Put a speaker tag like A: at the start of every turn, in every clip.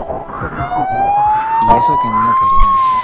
A: Y eso que no me quería.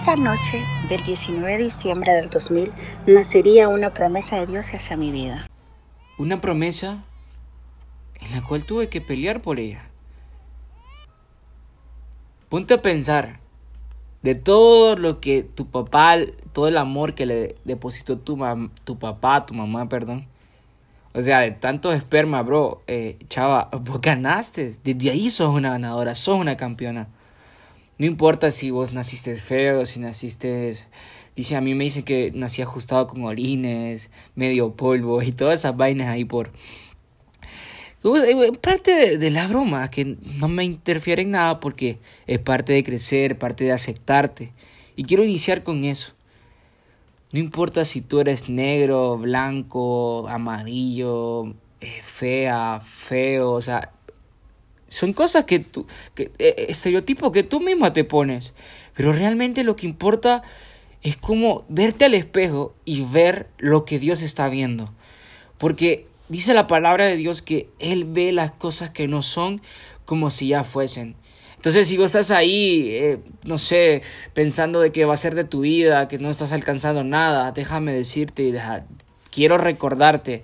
B: Esa noche del 19 de diciembre del 2000 nacería una promesa de Dios hacia mi vida.
A: Una promesa en la cual tuve que pelear por ella. Ponte a pensar de todo lo que tu papá, todo el amor que le depositó tu, mam- tu papá, tu mamá, perdón. O sea, de tanto esperma, bro, eh, chava, vos ganaste. Desde ahí sos una ganadora, sos una campeona. No importa si vos naciste feo, si naciste... Dice, a mí me dicen que nací ajustado con orines, medio polvo y todas esas vainas ahí por... Eh, Parte de, la broma, que no me interfiere en nada porque es parte de crecer, parte de aceptarte. Y quiero iniciar con eso. No importa si tú eres negro, blanco, amarillo, eh, fea, feo, o sea, son cosas que tú, que, eh, estereotipos que tú misma te pones. Pero realmente lo que importa es como verte al espejo y ver lo que Dios está viendo. Porque dice la palabra de Dios que Él ve las cosas que no son como si ya fuesen. Entonces, si vos estás ahí, eh, no sé, pensando de que va a ser de tu vida, que no estás alcanzando nada, déjame decirte y deja- quiero recordarte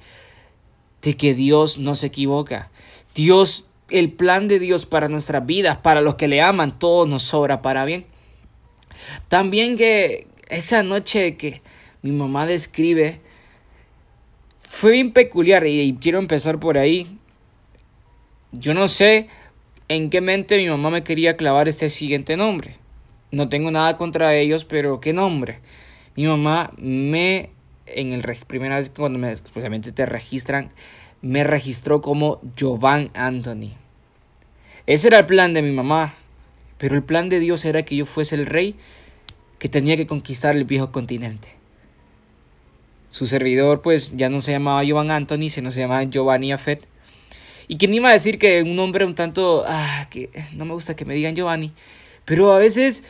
A: de que Dios no se equivoca. Dios, el plan de Dios para nuestras vidas, para los que le aman, todo nos sobra para bien. También que esa noche que mi mamá describe fue bien peculiar y, quiero empezar por ahí. Yo no sé en qué mente mi mamá me quería clavar este siguiente nombre. No tengo nada contra ellos, pero ¿qué nombre? Mi mamá me, en el primera vez cuando me, especialmente te registran, me registró como Jovan Anthony. Ese era el plan de mi mamá, pero el plan de Dios era que yo fuese el rey que tenía que conquistar el viejo continente. Su servidor, pues, ya no se llamaba Jovan Anthony, sino se llamaba Giovanni Afet. Y quién iba a decir que un nombre un tanto, ah, que no me gusta que me digan Giovanni, pero a veces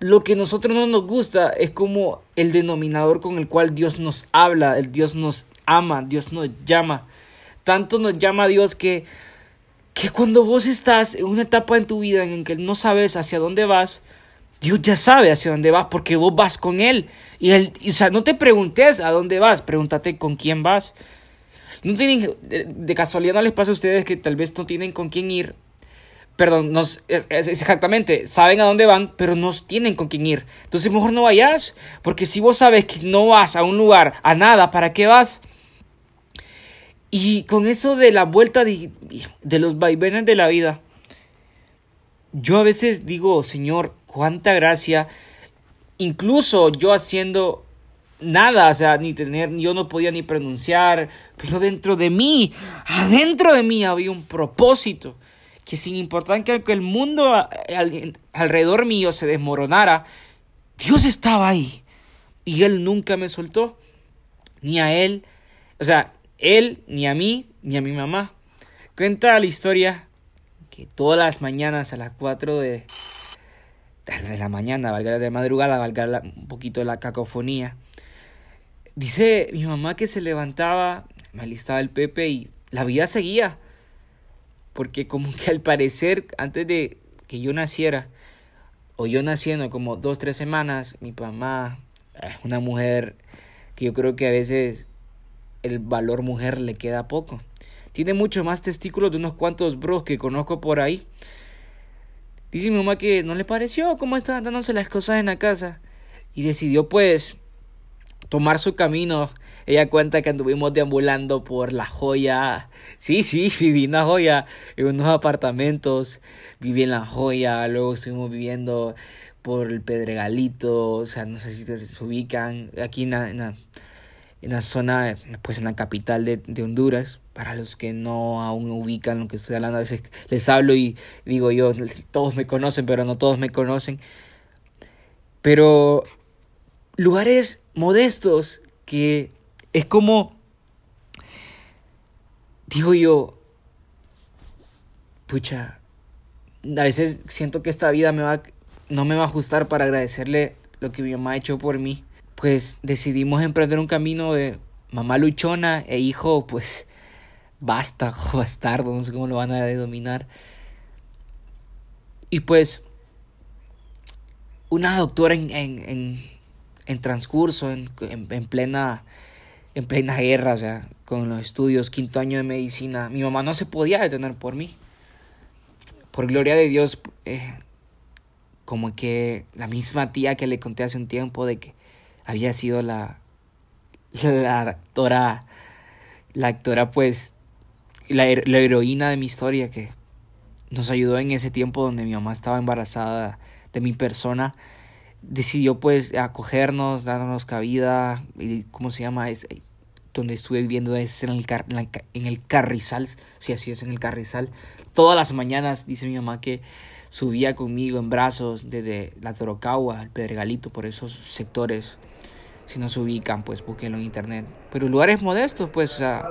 A: lo que a nosotros no nos gusta es como el denominador con el cual Dios nos habla, el Dios nos ama, Dios nos llama. Tanto nos llama Dios que, que cuando vos estás en una etapa en tu vida en que no sabes hacia dónde vas, Dios ya sabe hacia dónde vas porque vos vas con Él. Y él, o sea, no te preguntes a dónde vas, pregúntate con quién vas. No tienen, de, casualidad no les pasa a ustedes que tal vez no tienen con quién ir. Perdón, no, exactamente, saben a dónde van, pero no tienen con quién ir. Entonces mejor no vayas, porque si vos sabes que no vas a un lugar, a nada, ¿para qué vas? Y con eso de la vuelta de, de los vaivenes de la vida, yo a veces digo, Señor, cuánta gracia, incluso yo haciendo nada, o sea, ni tener, yo no podía ni pronunciar, pero dentro de mí, adentro de mí había un propósito, que sin importar que el mundo alrededor mío se desmoronara, Dios estaba ahí y Él nunca me soltó, ni a Él, o sea, Él, ni a mí, ni a mi mamá. Cuenta la historia que todas las mañanas a las 4 de, de la mañana, valga de madrugada, valga la, un poquito la cacofonía, Dice mi mamá que se levantaba, me alistaba el Pepe y la vida seguía. Porque como que al parecer, antes de que yo naciera, o yo naciendo como dos, tres semanas, mi mamá, una mujer que yo creo que a veces el valor mujer le queda poco. Tiene mucho más testículos de unos cuantos bros que conozco por ahí. Dice mi mamá que no le pareció cómo estaban dándose las cosas en la casa. Y decidió pues tomar su camino ella cuenta que anduvimos deambulando por La Joya. Sí, sí, viví en La Joya, en unos apartamentos. Viví en La Joya, luego estuvimos viviendo por el Pedregalito, o sea, no sé si se ubican, aquí en zona, pues en la capital de, de, Honduras, para los que no aún ubican lo que estoy hablando, a veces les hablo y digo yo, todos me conocen, pero no todos me conocen. Pero lugares modestos que es como, digo yo, pucha, a veces siento que esta vida me va, no me va a ajustar para agradecerle lo que mi mamá ha hecho por mí. Pues decidimos emprender un camino de mamá luchona e hijo, pues, basta, bastardo, no sé cómo lo van a denominar. Y pues, una doctora en, en, en, transcurso, en, en, plena, en plena guerra, o sea, con los estudios, quinto año de medicina. Mi mamá no se podía detener por mí. Por gloria de Dios, eh, como que la misma tía que le conté hace un tiempo de que había sido la, la actora, la actora pues, la, heroína de mi historia que nos ayudó en ese tiempo donde mi mamá estaba embarazada de mi persona, decidió pues acogernos, darnos cabida, y, ¿cómo se llama? Es, eh, donde estuve viviendo es en el, en el Carrizal, sí, así es, en el Carrizal. Todas las mañanas, dice mi mamá, que subía conmigo en brazos desde la Torocagua, el Pedregalito, por esos sectores. Si no se ubican, pues búsquenlo en internet. Pero lugares modestos, pues, o sea,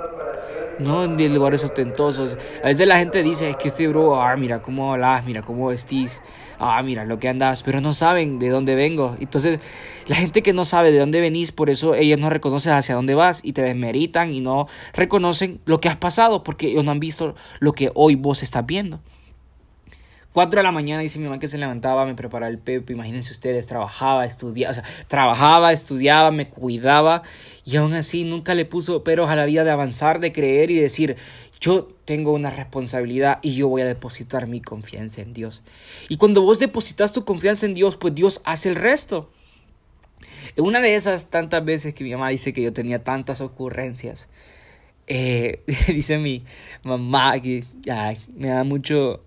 A: no en lugares ostentosos. A veces la gente dice, es que este bro, ah, mira cómo hablas, mira cómo vestís, ah, mira lo que andas, pero no saben de dónde vengo. Entonces, la gente que no sabe de dónde venís, por eso ellos no reconocen hacia dónde vas y te desmeritan y no reconocen lo que has pasado, porque ellos no han visto lo que hoy vos estás viendo. 4 de la mañana dice mi mamá que se levantaba, me preparaba el pepe, imagínense ustedes, trabajaba, estudiaba, trabajaba, estudiaba, me cuidaba y aún así nunca le puso peros a la vida de avanzar, de creer y decir, yo tengo una responsabilidad y yo voy a depositar mi confianza en Dios. Y cuando vos depositas tu confianza en Dios, pues Dios hace el resto. Una de esas tantas veces que mi mamá dice que yo tenía tantas ocurrencias, eh, dice mi mamá que me da mucho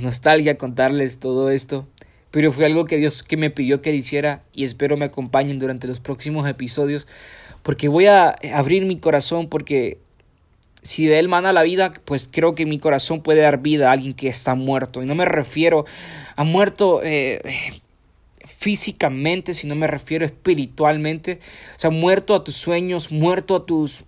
A: nostalgia contarles todo esto, pero fue algo que Dios que me pidió que hiciera y espero me acompañen durante los próximos episodios porque voy a abrir mi corazón porque si de él mana la vida, pues creo que mi corazón puede dar vida a alguien que está muerto. Y no me refiero a muerto eh, físicamente, sino me refiero espiritualmente. O sea, muerto a tus sueños, muerto a tus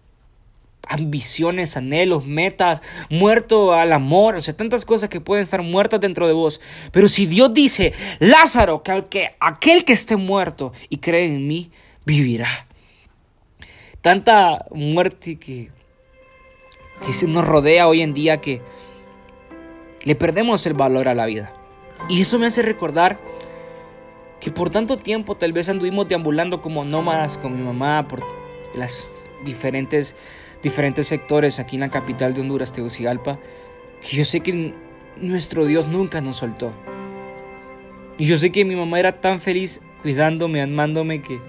A: ambiciones, anhelos, metas, muerto al amor, o sea, tantas cosas que pueden estar muertas dentro de vos. Pero si Dios dice, Lázaro, que, aquel que esté muerto y cree en mí, vivirá. Tanta muerte que, que se nos rodea hoy en día que le perdemos el valor a la vida. Y eso me hace recordar que por tanto tiempo tal vez anduvimos deambulando como nómadas con mi mamá por las diferentes diferentes sectores aquí en la capital de Honduras, Tegucigalpa, que yo sé que nuestro Dios nunca nos soltó. Y yo sé que mi mamá era tan feliz cuidándome, amándome, que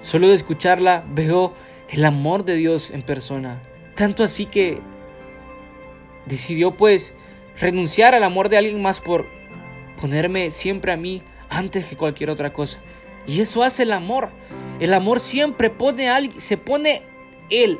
A: solo de escucharla veo el amor de Dios en persona. Tanto así que decidió pues renunciar al amor de alguien más por ponerme siempre a mí antes que cualquier otra cosa. Y eso hace el amor. El amor siempre pone a alguien, se pone él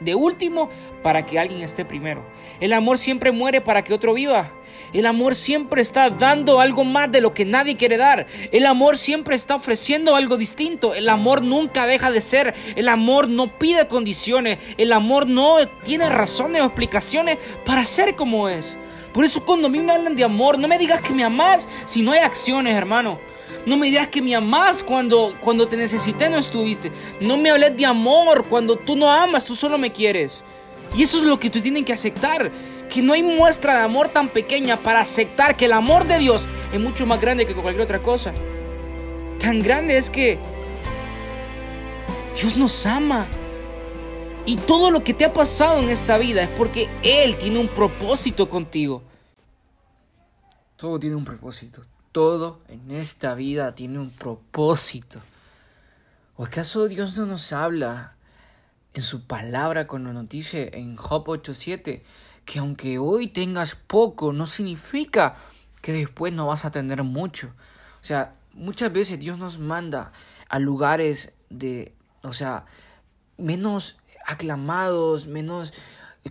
A: de último para que alguien esté primero. El amor siempre muere para que otro viva. El amor siempre está dando algo más de lo que nadie quiere dar. El amor siempre está ofreciendo algo distinto. El amor nunca deja de ser. El amor no pide condiciones. El amor no tiene razones o explicaciones para ser como es. Por eso cuando a mí me hablan de amor, no me digas que me amas si no hay acciones, hermano. No me digas que me amas cuando, cuando te necesité no estuviste. No me hables de amor cuando tú no amas, tú solo me quieres. Y eso es lo que tú tienen que aceptar. Que no hay muestra de amor tan pequeña para aceptar que el amor de Dios es mucho más grande que cualquier otra cosa. Tan grande es que Dios nos ama. Y todo lo que te ha pasado en esta vida es porque Él tiene un propósito contigo. Todo tiene un propósito. Todo en esta vida tiene un propósito. ¿O acaso Dios no nos habla en su palabra con nos dice en Job 8.7 que aunque hoy tengas poco, no significa que después no vas a tener mucho. O sea, muchas veces Dios nos manda a lugares de, o sea, menos aclamados, menos...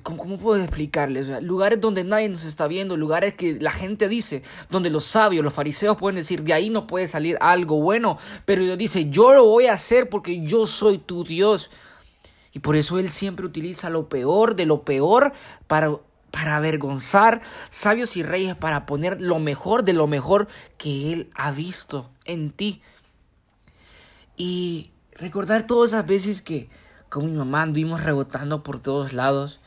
A: ¿Cómo, puedo explicarles? lugares donde nadie nos está viendo, lugares que la gente dice, donde los sabios, los fariseos pueden decir, de ahí no puede salir algo bueno, pero Dios dice, yo lo voy a hacer porque yo soy tu Dios. Y por eso Él siempre utiliza lo peor de lo peor para, para avergonzar sabios y reyes, para poner lo mejor de lo mejor que Él ha visto en ti. Y recordar todas esas veces que con mi mamá anduvimos rebotando por todos lados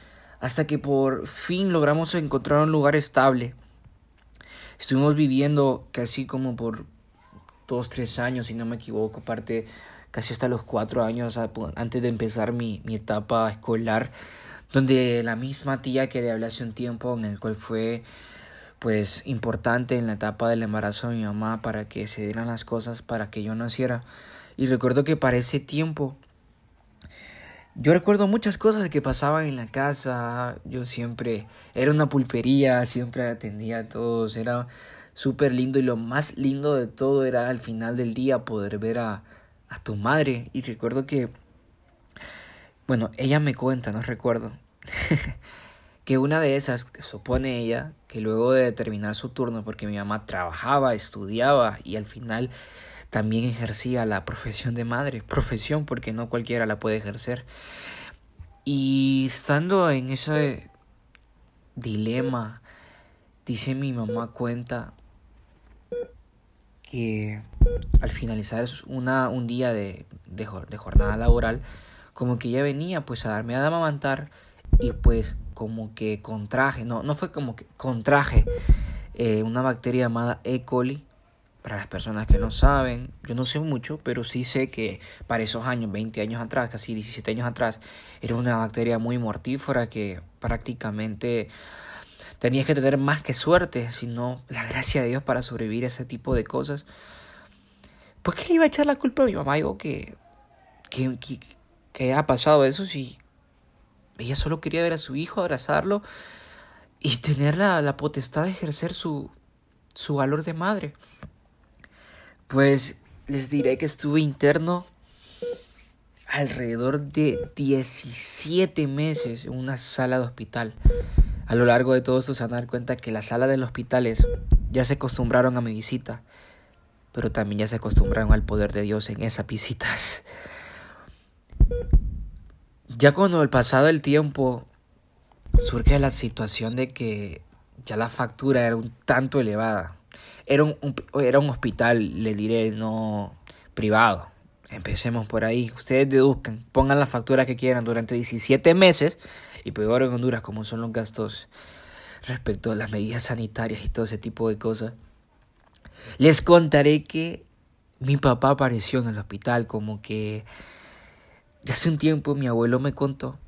A: hasta que por fin logramos encontrar un lugar estable. Estuvimos viviendo casi como por dos, tres años, si no me equivoco, aparte casi hasta los cuatro años antes de empezar mi, etapa escolar, donde la misma tía que le hablé hace un tiempo, en el cual fue pues importante en la etapa del embarazo de mi mamá para que se dieran las cosas para que yo naciera. Y recuerdo que para ese tiempo yo recuerdo muchas cosas que pasaban en la casa. Yo siempre era una pulpería, siempre atendía a todos. Era súper lindo y lo más lindo de todo era al final del día poder ver a, a tu madre. Y recuerdo que, bueno, ella me cuenta, no recuerdo, que una de esas, supone ella, que luego de terminar su turno, porque mi mamá trabajaba, estudiaba y al final también ejercía la profesión de madre, profesión porque no cualquiera la puede ejercer. Y estando en ese dilema, dice mi mamá cuenta que al finalizar una, un día de, de, jornada laboral, como que ella venía pues a darme a amamantar y pues como que contraje, no, no fue como que contraje eh, una bacteria llamada E. coli para las personas que no saben, yo no sé mucho, pero sí sé que para esos años, 20 años atrás, casi 17 años atrás, era una bacteria muy mortífera que prácticamente tenías que tener más que suerte, sino la gracia de Dios para sobrevivir a ese tipo de cosas. ¿Por qué le iba a echar la culpa a mi mamá? Digo que, que, que, ha pasado eso si ella solo quería ver a su hijo, abrazarlo y tener la, la potestad de ejercer su, su valor de madre. Pues les diré que estuve interno alrededor de 17 meses en una sala de hospital. A lo largo de todo esto se van cuenta que las salas del hospital ya se acostumbraron a mi visita, pero también ya se acostumbraron al poder de Dios en esas visitas. Ya cuando el pasado del tiempo surge la situación de que ya la factura era un tanto elevada era un, era un hospital, le diré, no privado. Empecemos por ahí. Ustedes deduzcan, pongan la factura que quieran durante 17 meses y peor en Honduras como son los gastos respecto a las medidas sanitarias y todo ese tipo de cosas. Les contaré que mi papá apareció en el hospital como que de hace un tiempo mi abuelo me contó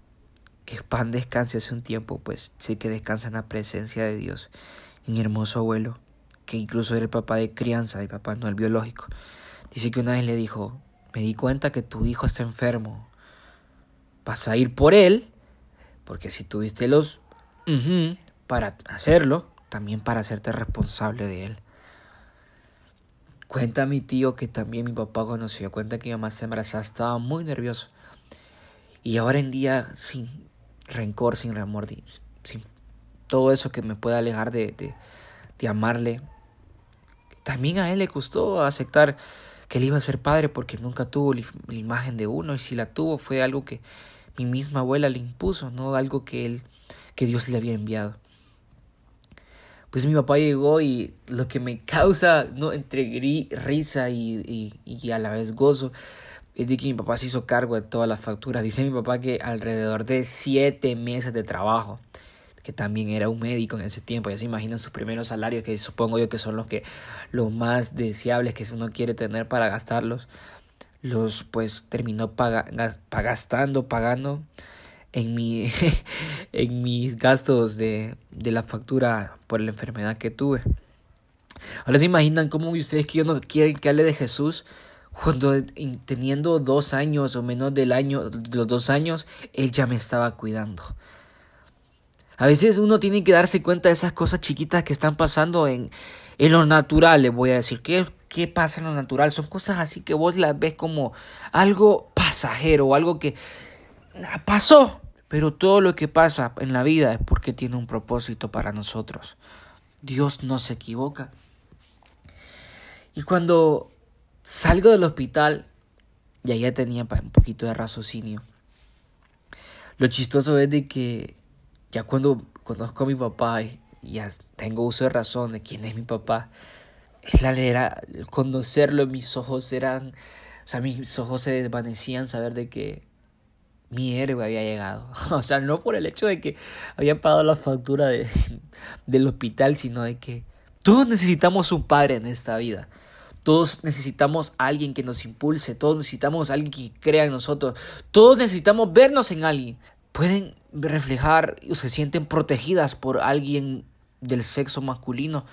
A: que pan descanse hace un tiempo, pues sí que descansa en la presencia de Dios. Mi hermoso abuelo que incluso era el papá de crianza, el papá no el biológico, dice que una vez le dijo, me di cuenta que tu hijo está enfermo, vas a ir por él, porque si tuviste los para hacerlo, también para hacerte responsable de él. Cuenta mi tío que también mi papá conoció, cuenta que mi mamá se embarazada, estaba muy nervioso. Y ahora en día, sin rencor, sin remordimiento, sin todo eso que me pueda alejar de, de, de amarle, también a él le costó aceptar que él iba a ser padre porque nunca tuvo la imagen de uno y si la tuvo fue algo que mi misma abuela le impuso, no algo que él que Dios le había enviado. Pues mi papá llegó y lo que me causa no entre risa y, y, a la vez gozo es de que mi papá se hizo cargo de todas las facturas. Dice mi papá que alrededor de siete meses de trabajo que también era un médico en ese tiempo, ya se imaginan sus primeros salarios, que supongo yo que son los que los más deseables que uno quiere tener para gastarlos, los pues terminó gastando, pagando en, mi, en mis gastos de, de la factura por la enfermedad que tuve. Ahora se imaginan cómo ustedes que yo no quieren que hable de Jesús Cuando teniendo dos años o menos del año, los dos años, él ya me estaba cuidando. A veces uno tiene que darse cuenta de esas cosas chiquitas que están pasando en, en lo natural, le voy a decir. ¿Qué, ¿Qué pasa en lo natural? Son cosas así que vos las ves como algo pasajero o algo que pasó. Pero todo lo que pasa en la vida es porque tiene un propósito para nosotros. Dios no se equivoca. Y cuando salgo del hospital, ya ya tenía un poquito de raciocinio. Lo chistoso es de que ya cuando conozco a mi papá y ya tengo uso de razón de quién es mi papá, la era conocerlo, mis ojos eran, o sea, mis ojos se desvanecían saber de que mi héroe había llegado. O sea, no por el hecho de que había pagado la factura de, del hospital, sino de que todos necesitamos un padre en esta vida. Todos necesitamos alguien que nos impulse, todos necesitamos alguien que crea en nosotros, todos necesitamos vernos en alguien pueden reflejar o se sienten protegidas por alguien del sexo masculino.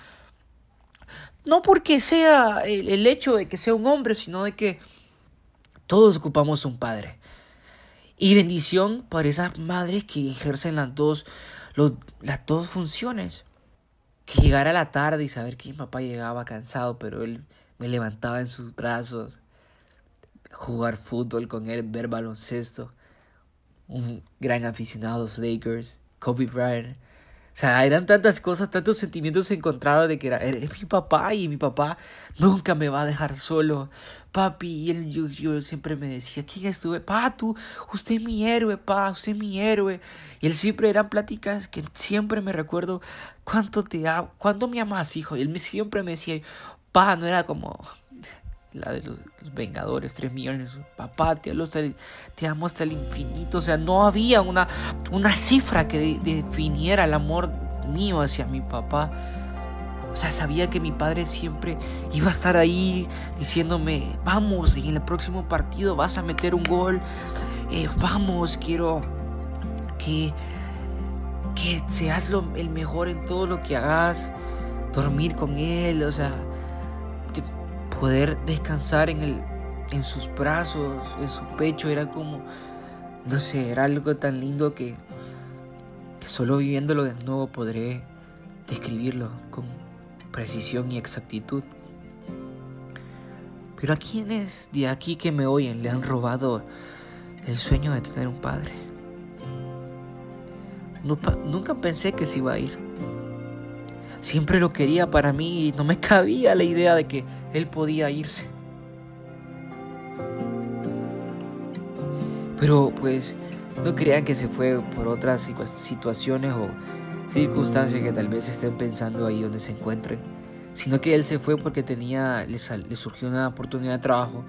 A: No porque sea el, hecho de que sea un hombre, sino de que todos ocupamos un padre. Y bendición para esas madres que ejercen las dos, las dos funciones. Que llegara a la tarde y saber que mi papá llegaba cansado, pero él me levantaba en sus brazos. Jugar fútbol con él, ver baloncesto un gran aficionado a los Lakers, Kobe Bryant. O sea, eran tantas cosas, tantos sentimientos encontrados de que era, eres mi papá y mi papá nunca me va a dejar solo. Papi, y él, yo, yo siempre me decía, ¿quién estuve? Pa, tú, usted es mi héroe, pa, usted es mi héroe. Y él siempre eran pláticas que siempre me recuerdo cuánto te amo, cuánto me amas, hijo. Y él siempre me decía, pa, no era como, la de los, Vengadores, 3 millones, papá, te, te amo hasta el infinito, o sea, no había una, una cifra que definiera el amor mío hacia mi papá. O sea, sabía que mi padre siempre iba a estar ahí diciéndome, vamos, en el próximo partido vas a meter un gol, eh, vamos, quiero que, que seas lo, el mejor en todo lo que hagas, dormir con él, o sea, poder descansar en, el, en sus brazos, en su pecho, era como, no sé, era algo tan lindo que, que solo viviéndolo de nuevo podré describirlo con precisión y exactitud. Pero a quienes de aquí que me oyen le han robado el sueño de tener un padre. Nunca pensé que se iba a ir. Siempre lo quería para mí y no me cabía la idea de que él podía irse. Pero pues no crean que se fue por otras situaciones o circunstancias que tal vez estén pensando ahí donde se encuentren, sino que él se fue porque tenía, le, surgió una oportunidad de trabajo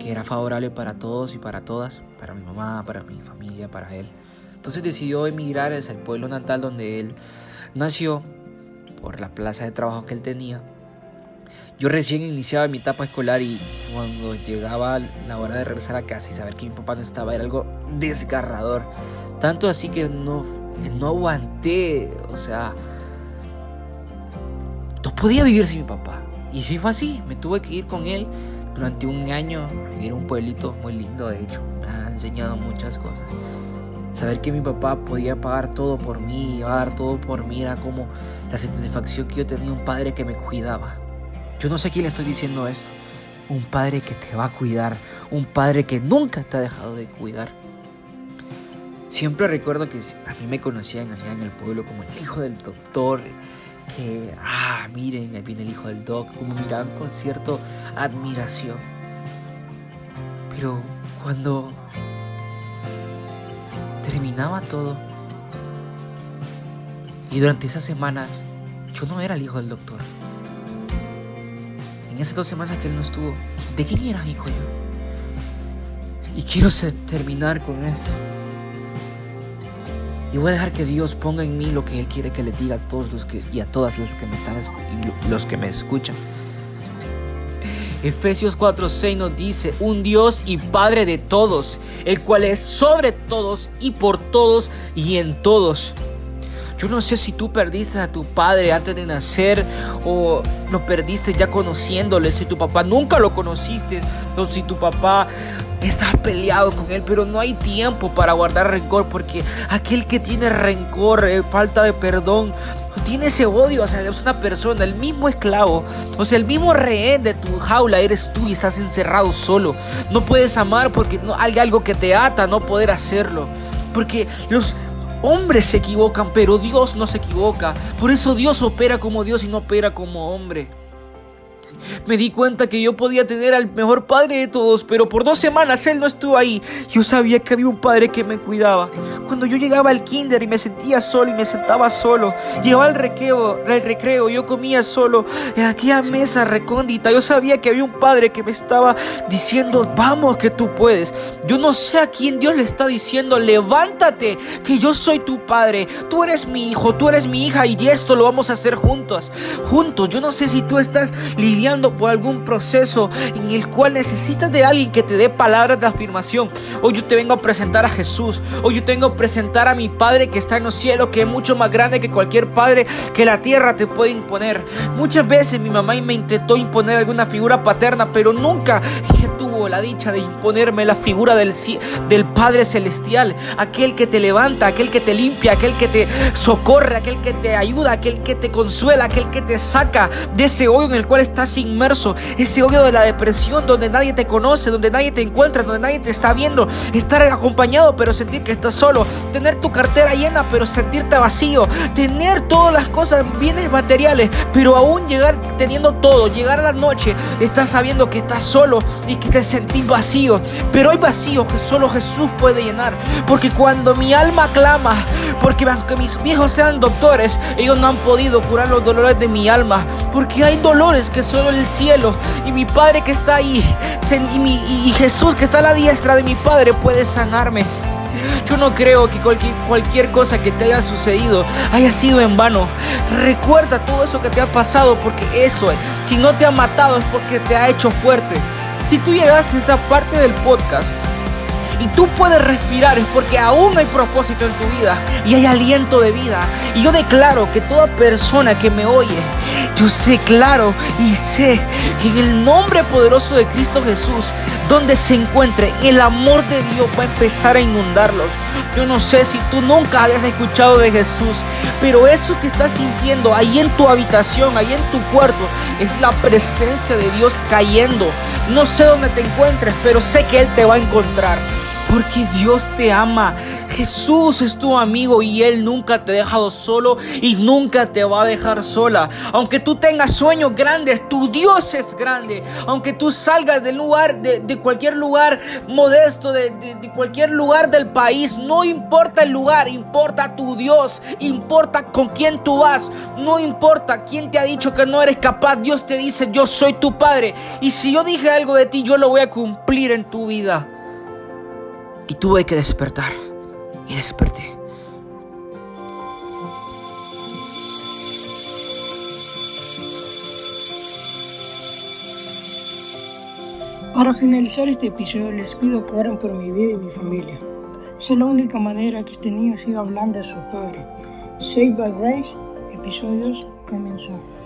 A: que era favorable para todos y para todas, para mi mamá, para mi familia, para él. Entonces decidió emigrar hacia el pueblo natal donde él nació por la plaza de trabajo que él tenía. Yo recién iniciaba mi etapa escolar y cuando llegaba la hora de regresar a casa y saber que mi papá no estaba era algo desgarrador. Tanto así que no, no aguanté, o sea, no podía vivir sin mi papá. Y sí fue así, me tuve que ir con él durante un año, vivir un pueblito muy lindo de hecho, me ha enseñado muchas cosas. Saber que mi papá podía pagar todo por mí, iba a dar todo por mí, era como la satisfacción que yo tenía un padre que me cuidaba. Yo no sé quién le estoy diciendo esto. Un padre que te va a cuidar, un padre que nunca te ha dejado de cuidar. Siempre recuerdo que a mí me conocían allá en el pueblo como el hijo del doctor, que, ah, miren, ahí viene el hijo del doc, como miraban con cierta admiración. Pero cuando terminaba todo. Y durante esas semanas yo no era el hijo del doctor. En esas dos semanas que él no estuvo, ¿de quién era hijo yo? Y quiero terminar con esto. Y voy a dejar que Dios ponga en mí lo que Él quiere que le diga a todos los que y a todas las que me están los que me escuchan. Efesios 4:6 nos dice, un Dios y Padre de todos, el cual es sobre todos y por todos y en todos. Yo no sé si tú perdiste a tu padre antes de nacer o lo perdiste ya conociéndole, si tu papá nunca lo conociste o si tu papá estás peleado con él, pero no hay tiempo para guardar rencor porque aquel que tiene rencor, eh, falta de perdón, tiene ese odio, o sea, una persona, el mismo esclavo, o sea, el mismo rehén de tu jaula eres tú y estás encerrado solo. No puedes amar porque no, hay algo que te ata no poder hacerlo. Porque los hombres se equivocan, pero Dios no se equivoca. Por eso Dios opera como Dios y no opera como hombre. Me di cuenta que yo podía tener al mejor padre de todos, pero por dos semanas él no estuvo ahí. Yo sabía que había un padre que me cuidaba. Cuando yo llegaba al kinder y me sentía solo y me sentaba solo, llegaba al recreo, al recreo, yo comía solo en aquella mesa recóndita. Yo sabía que había un padre que me estaba diciendo, vamos que tú puedes. Yo no sé a quién Dios le está diciendo, levántate, que yo soy tu padre. Tú eres mi hijo, tú eres mi hija y esto lo vamos a hacer juntos. Juntos. Yo no sé si tú estás lidiando por algún proceso en el cual necesitas de alguien que te dé palabras de afirmación. Hoy yo te vengo a presentar a Jesús. Hoy yo tengo a presentar a mi Padre que está en los cielos, que es mucho más grande que cualquier padre que la tierra te puede imponer. Muchas veces mi mamá me intentó imponer alguna figura paterna, pero nunca la dicha de imponerme la figura del, del Padre Celestial, aquel que te levanta, aquel que te limpia, aquel que te socorre, aquel que te ayuda, aquel que te consuela, aquel que te saca de ese hoyo en el cual estás inmerso, ese hoyo de la depresión donde nadie te conoce, donde nadie te encuentra, donde nadie te está viendo, estar acompañado pero sentir que estás solo, tener tu cartera llena pero sentirte vacío, tener todas las cosas, bienes materiales, pero aún llegar teniendo todo, llegar a la noche, estás sabiendo que estás solo y que te sentís vacío, pero hay vacíos que solo Jesús puede llenar, porque cuando mi alma clama, porque aunque mis viejos sean doctores, ellos no han podido curar los dolores de mi alma, porque hay dolores que solo el cielo y mi Padre que está ahí y, Jesús que está a la diestra de mi Padre puede sanarme. Yo no creo que cualquier, cosa que te haya sucedido haya sido en vano. Recuerda todo eso que te ha pasado porque eso, si no te ha matado es porque te ha hecho fuerte. Si tú llegaste a esta parte del podcast, y tú puedes respirar es porque aún hay propósito en tu vida y hay aliento de vida. Y yo declaro que toda persona que me oye, yo sé claro y sé que en el nombre poderoso de Cristo Jesús, donde se encuentre, el amor de Dios va a empezar a inundarlos. Yo no sé si tú nunca habías escuchado de Jesús, pero eso que estás sintiendo ahí en tu habitación, ahí en tu cuarto, es la presencia de Dios cayendo. No sé dónde te encuentres, pero sé que Él te va a encontrar. Porque Dios te ama. Jesús es tu amigo y Él nunca te ha dejado solo y nunca te va a dejar sola. Aunque tú tengas sueños grandes, tu Dios es grande. Aunque tú salgas del lugar, de, cualquier lugar modesto, de, de cualquier lugar del país, no importa el lugar, importa tu Dios, importa con quién tú vas, no importa quién te ha dicho que no eres capaz. Dios te dice, yo soy tu Padre. Y si yo dije algo de ti, yo lo voy a cumplir en tu vida. Y tuve que despertar. Y desperté.
C: Para finalizar este episodio les pido que oren por mi vida y mi familia. es la única manera que este niño siga hablando a su padre. Save by Grace, episodios comenzó.